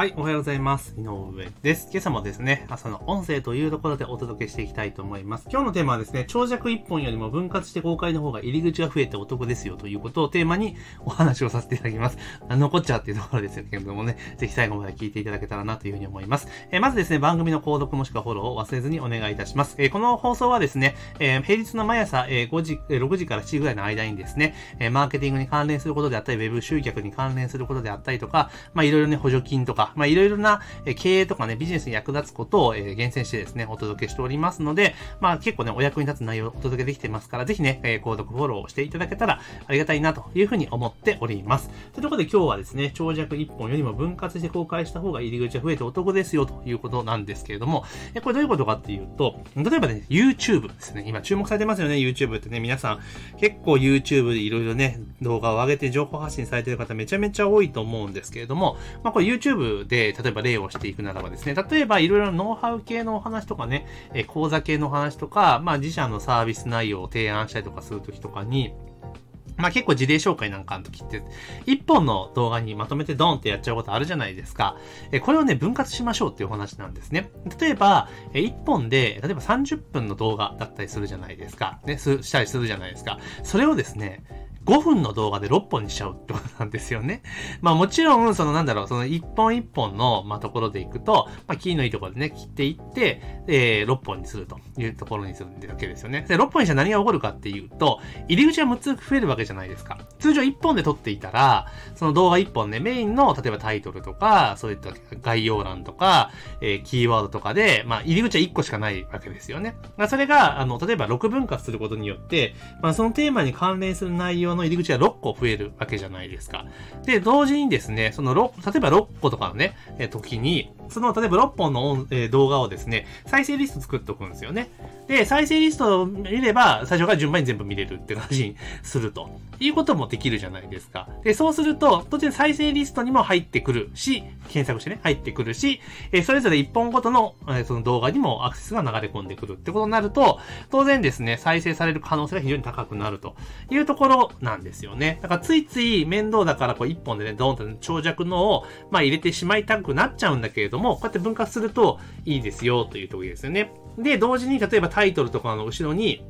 はい、おはようございます。井上です。今朝もですね、朝の音声というところでお届けしていきたいと思います。今日のテーマはですね、長尺1本よりも分割して公開の方が入り口が増えてお得ですよということをテーマにお話をさせていただきます。残っちゃうっていうところですけれどもね、ぜひ最後まで聞いていただけたらなというふうに思います。えー、まずですね、番組の購読もしくはフォローを忘れずにお願いいたします。えー、この放送はですね、えー、平日の毎朝、え5時、6時から7時ぐらいの間にですね、えマーケティングに関連することであったり、ウェブ集客に関連することであったりとか、まあいろいろね、補助金とか、まあいろいろな経営とかね、ビジネスに役立つことを、厳選してですね、お届けしておりますので、まあ結構ね、お役に立つ内容をお届けできてますから、ぜひね、購読フォローしていただけたらありがたいなというふうに思っております。というところで今日はですね、長尺1本よりも分割して公開した方が入り口が増えてお得ですよということなんですけれども、これどういうことかっていうと、例えばね、YouTube ですね、今注目されてますよね、YouTube ってね、皆さん結構 YouTube でいろいろね、動画を上げて情報発信されてる方めちゃめちゃ多いと思うんですけれども、まあこれ YouTube で例えば例をしていくならばですね、例えばいろいろノウハウ系のお話とかね、え講座系のお話とか、まあ自社のサービス内容を提案したりとかするときとかに、まあ結構事例紹介なんかの時って、一本の動画にまとめてドンってやっちゃうことあるじゃないですか。えこれをね、分割しましょうっていうお話なんですね。例えば、え一本で、例えば30分の動画だったりするじゃないですか。ね、したりするじゃないですか。それをですね、5分の動画で6本にしちゃうってことなんですよね。まあもちろん、そのなんだろう、その1本1本の、まあ、ところでいくと、まあ、キーのいいところでね、切っていって、えー、6本にするというところにするわけですよね。で、6本にしたら何が起こるかっていうと、入り口が6つ増えるわけじゃないですか。通常1本で撮っていたら、その動画1本ね、メインの、例えばタイトルとか、そういった概要欄とか、えー、キーワードとかで、まあ入り口は1個しかないわけですよね。まあ、それが、あの、例えば6分割することによって、まあそのテーマに関連する内容の入り口が6個増えるわけじゃないですか。で、同時にですね、その6、例えば6個とかのね、え時に、その、例えば6本の、え動画をですね、再生リスト作っておくんですよね。で、再生リストを見れば、最初から順番に全部見れるって感じにすると。いうこともできるじゃないですか。で、そうすると、当然再生リストにも入ってくるし、検索してね、入ってくるし、えそれぞれ1本ごとの、えその動画にもアクセスが流れ込んでくるってことになると、当然ですね、再生される可能性が非常に高くなるというところなんですよね。だからついつい面倒だからこう1本でね、ドーンと、長尺のを、まあ入れてしまいたくなっちゃうんだけれども、もこうやって分割するといいですよというところですよね。で、同時に例えばタイトルとかの後ろに、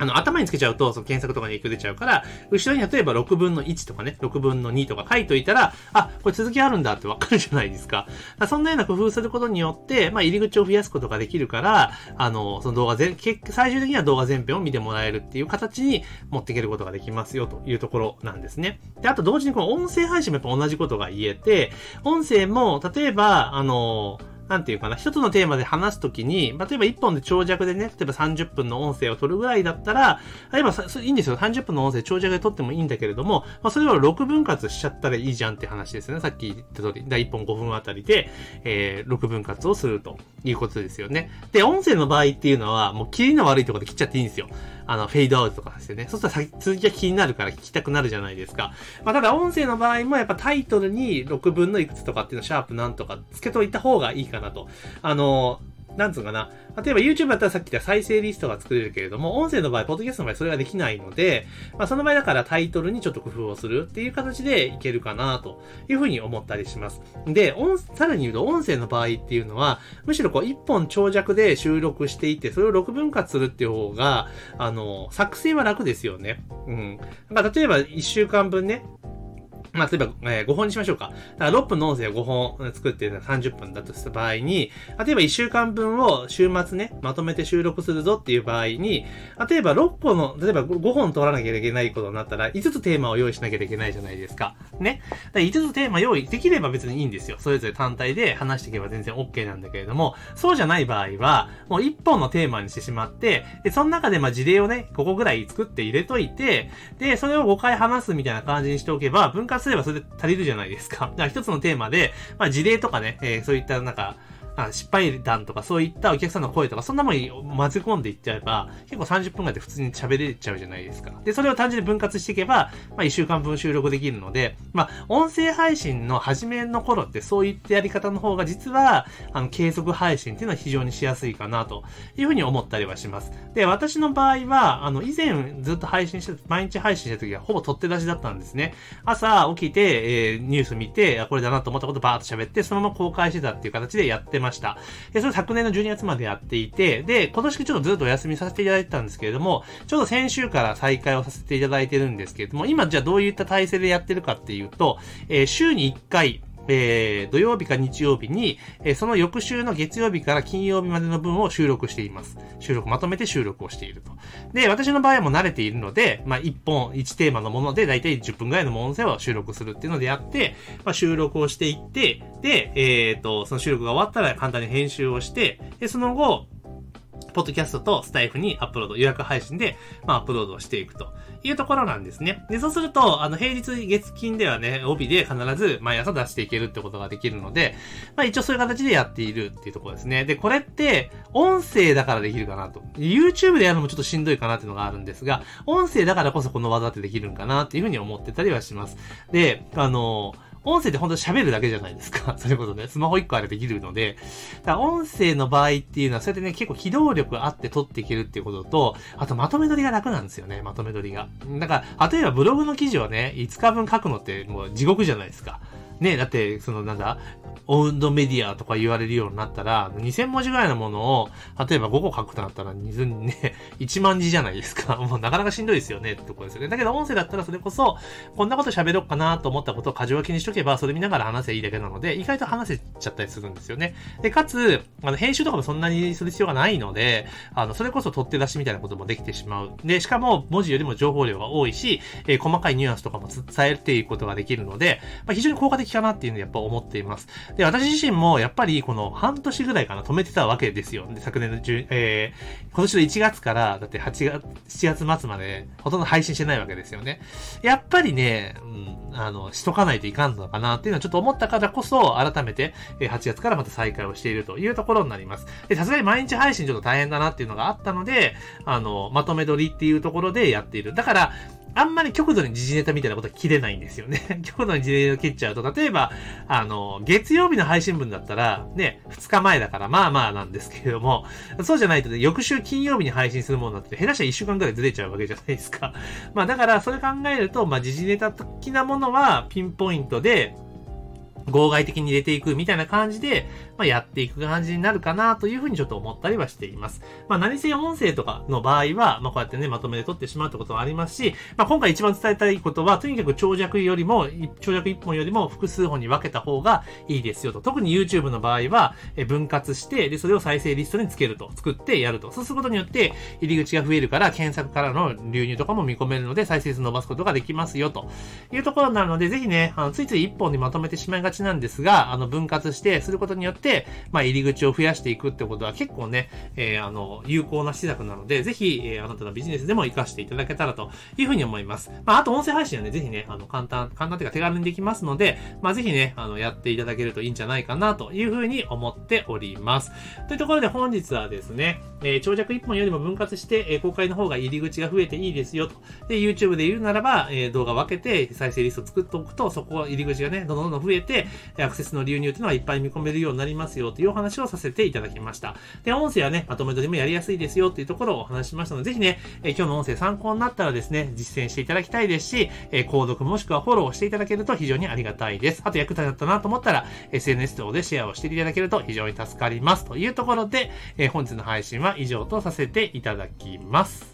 あの、頭につけちゃうと、その検索とかに影響出ちゃうから、後ろに例えば6分の1とかね、6分の2とか書いといたら、あ、これ続きあるんだって わかるじゃないですか。かそんなような工夫することによって、まあ、入り口を増やすことができるから、あの、その動画全、最終的には動画全編を見てもらえるっていう形に持っていけることができますよというところなんですね。で、あと同時にこの音声配信もやっぱ同じことが言えて、音声も、例えば、あの、なんていうかな、一つのテーマで話すときに、例えば一本で長尺でね、例えば30分の音声を撮るぐらいだったら、例えばいいんですよ。30分の音声長尺で撮ってもいいんだけれども、まあ、それを6分割しちゃったらいいじゃんって話ですね。さっき言った通り。第1本5分あたりで、えー、6分割をするということですよね。で、音声の場合っていうのは、もう切りの悪いところで切っちゃっていいんですよ。あの、フェードアウトとかですよね。そしたら続きが気になるから聞きたくなるじゃないですか。まあ、ただ音声の場合もやっぱタイトルに6分のいくつとかっていうのシャープなんとかつけといた方がいいかなと。あの、なんつうかな。例えば YouTube だったらさっき言った再生リストが作れるけれども、音声の場合、ポッドキャストの場合それができないので、まあその場合だからタイトルにちょっと工夫をするっていう形でいけるかなというふうに思ったりします。で、音、さらに言うと音声の場合っていうのは、むしろこう一本長尺で収録していて、それを6分割するっていう方が、あの、作成は楽ですよね。うん。だから例えば1週間分ね、まあ、例えば、えー、5本にしましょうか。だから6分の音声を5本作って30分だとした場合に、例えば1週間分を週末ね、まとめて収録するぞっていう場合に、例えば6本の、例えば5本取らなきゃいけないことになったら、5つテーマを用意しなきゃいけないじゃないですか。ね。だ5つテーマ用意できれば別にいいんですよ。それぞれ単体で話していけば全然 OK なんだけれども、そうじゃない場合は、もう1本のテーマにしてしまって、で、その中でまあ事例をね、5個ぐらい作って入れといて、で、それを5回話すみたいな感じにしておけば、分割すればそれで足りるじゃないですか。だから一つのテーマで、まあ事例とかね、えー、そういったなんか、あ失敗談とかそういったお客さんの声とか、そんなもん混ぜ込んでいっちゃえば、結構30分ぐらいで普通に喋れちゃうじゃないですか。で、それを単純に分割していけば、まあ1週間分収録できるので、まあ音声配信の初めの頃ってそういったやり方の方が実は、あの、継続配信っていうのは非常にしやすいかなというふうに思ったりはします。で、私の場合は、あの、以前ずっと配信して、毎日配信した時はほぼ取って出しだったんですね。朝起きて、えー、ニュース見て、あこれだなと思ったことバーっと喋って、そのまま公開してたっていう形でやってました。ました。で、それ昨年の12月までやっていて、で、今年ちょっとずっとお休みさせていただいてたんですけれども、ちょうど先週から再開をさせていただいてるんですけれども、今じゃあどういった体制でやってるかっていうと、えー、週に1回、えー、土曜日か日曜日に、えー、その翌週の月曜日から金曜日までの分を収録しています。収録、まとめて収録をしていると。で、私の場合はもう慣れているので、まあ、1本、1テーマのもので、だいたい10分ぐらいの音声を収録するっていうのであって、まあ、収録をしていって、で、えっ、ー、と、その収録が終わったら簡単に編集をして、で、その後、ポッドキャストとスタイフにアップロード、予約配信で、まあ、アップロードしていくというところなんですね。で、そうすると、あの、平日月金ではね、帯で必ず毎朝出していけるってことができるので、まあ、一応そういう形でやっているっていうところですね。で、これって、音声だからできるかなと。YouTube でやるのもちょっとしんどいかなっていうのがあるんですが、音声だからこそこの技ってできるんかなっていうふうに思ってたりはします。で、あのー音声って本当喋るだけじゃないですか。それこそね、スマホ1個あれできるので、だ音声の場合っていうのは、そうやってね、結構機動力あって撮っていけるっていうことと、あとまとめ撮りが楽なんですよね、まとめ撮りが。だから、例えばブログの記事をね、5日分書くのってもう地獄じゃないですか。ね、だって、そのなんだ、オウンドメディアとか言われるようになったら、2000文字ぐらいのものを、例えば5個書くとなったら、ね、1万字じゃないですか。もうなかなかしんどいですよね、ってとこですよね。だけど音声だったらそれこそ、こんなこと喋ろうかなと思ったことを箇条書きにしとけば、それ見ながら話せいいだけなので、意外と話せちゃったりするんですよね。で、かつ、あの、編集とかもそんなにする必要がないので、あの、それこそ取って出しみたいなこともできてしまう。で、しかも文字よりも情報量が多いし、えー、細かいニュアンスとかも伝えていくことができるので、まあ、非常に効果的かなっていうのをやっぱ思っています。で、私自身もやっぱりこの半年ぐらいかな止めてたわけですよ。で、昨年の10、えー、今年の1月から、だって8月、7月末までほとんど配信してないわけですよね。やっぱりね、うん、あの、しとかないといかんのかなっていうのはちょっと思ったからこそ、改めて、え8月からまた再開をしているというところになります。で、さすがに毎日配信ちょっと大変だなっていうのがあったので、あの、まとめ撮りっていうところでやっている。だから、あんまり極度に時事ネタみたいなことは切れないんですよね。極度に時事ネタ切っちゃうと、例えば、あの、月曜日の配信分だったら、ね、2日前だから、まあまあなんですけれども、そうじゃないとね、翌週金曜日に配信するものだって、減らしたら1週間くらいずれちゃうわけじゃないですか。まあだから、それ考えると、まあ時事ネタ的なものは、ピンポイントで、合外的に入れていくみたいな感じで、まあ、やっていく感じになるかなというふうにちょっと思ったりはしています。まあ、何せ音声とかの場合は、まあ、こうやってね、まとめて取ってしまうってこともありますし、まあ、今回一番伝えたいことは、とにかく長尺よりも、長尺1本よりも複数本に分けた方がいいですよと。特に YouTube の場合は、分割して、で、それを再生リストにつけると。作ってやると。そうすることによって、入り口が増えるから、検索からの流入とかも見込めるので、再生数伸ばすことができますよというところになるので、ぜひね、あのついつい1本にまとめてしまいがちなんですが、あの、分割して、することによって、まあ、入り口を増やしていくってことは結構ね、えー、あの、有効な施策なので、ぜひ、えー、あなたのビジネスでも活かしていただけたらというふうに思います。まあ、あと音声配信はね、ぜひね、あの、簡単、簡単というか手軽にできますので、まあ、ぜひね、あの、やっていただけるといいんじゃないかなというふうに思っております。というところで本日はですね、えー、長尺1本よりも分割して、えー、公開の方が入り口が増えていいですよと。で、YouTube で言うならば、えー、動画分けて再生リスト作っておくと、そこ入り口がね、どんどんどん増えて、アクセスの流入っていうのはいっぱい見込めるようになりますますよというお話をさせていただきました。で、音声はね、まとめ撮りもやりやすいですよっていうところをお話しましたので、ぜひね、え今日の音声参考になったらですね、実践していただきたいですし、え購読もしくはフォローしていただけると非常にありがたいです。あと役立ったなと思ったら、SNS 等でシェアをしていただけると非常に助かります。というところで、え本日の配信は以上とさせていただきます。